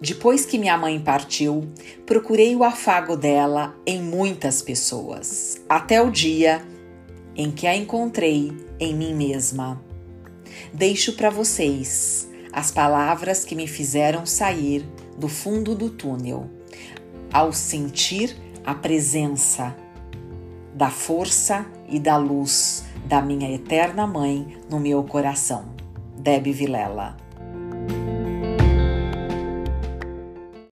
Depois que minha mãe partiu, procurei o afago dela em muitas pessoas, até o dia em que a encontrei em mim mesma. Deixo para vocês as palavras que me fizeram sair do fundo do túnel, ao sentir a presença da força e da luz da minha eterna mãe no meu coração. Deb Vilela.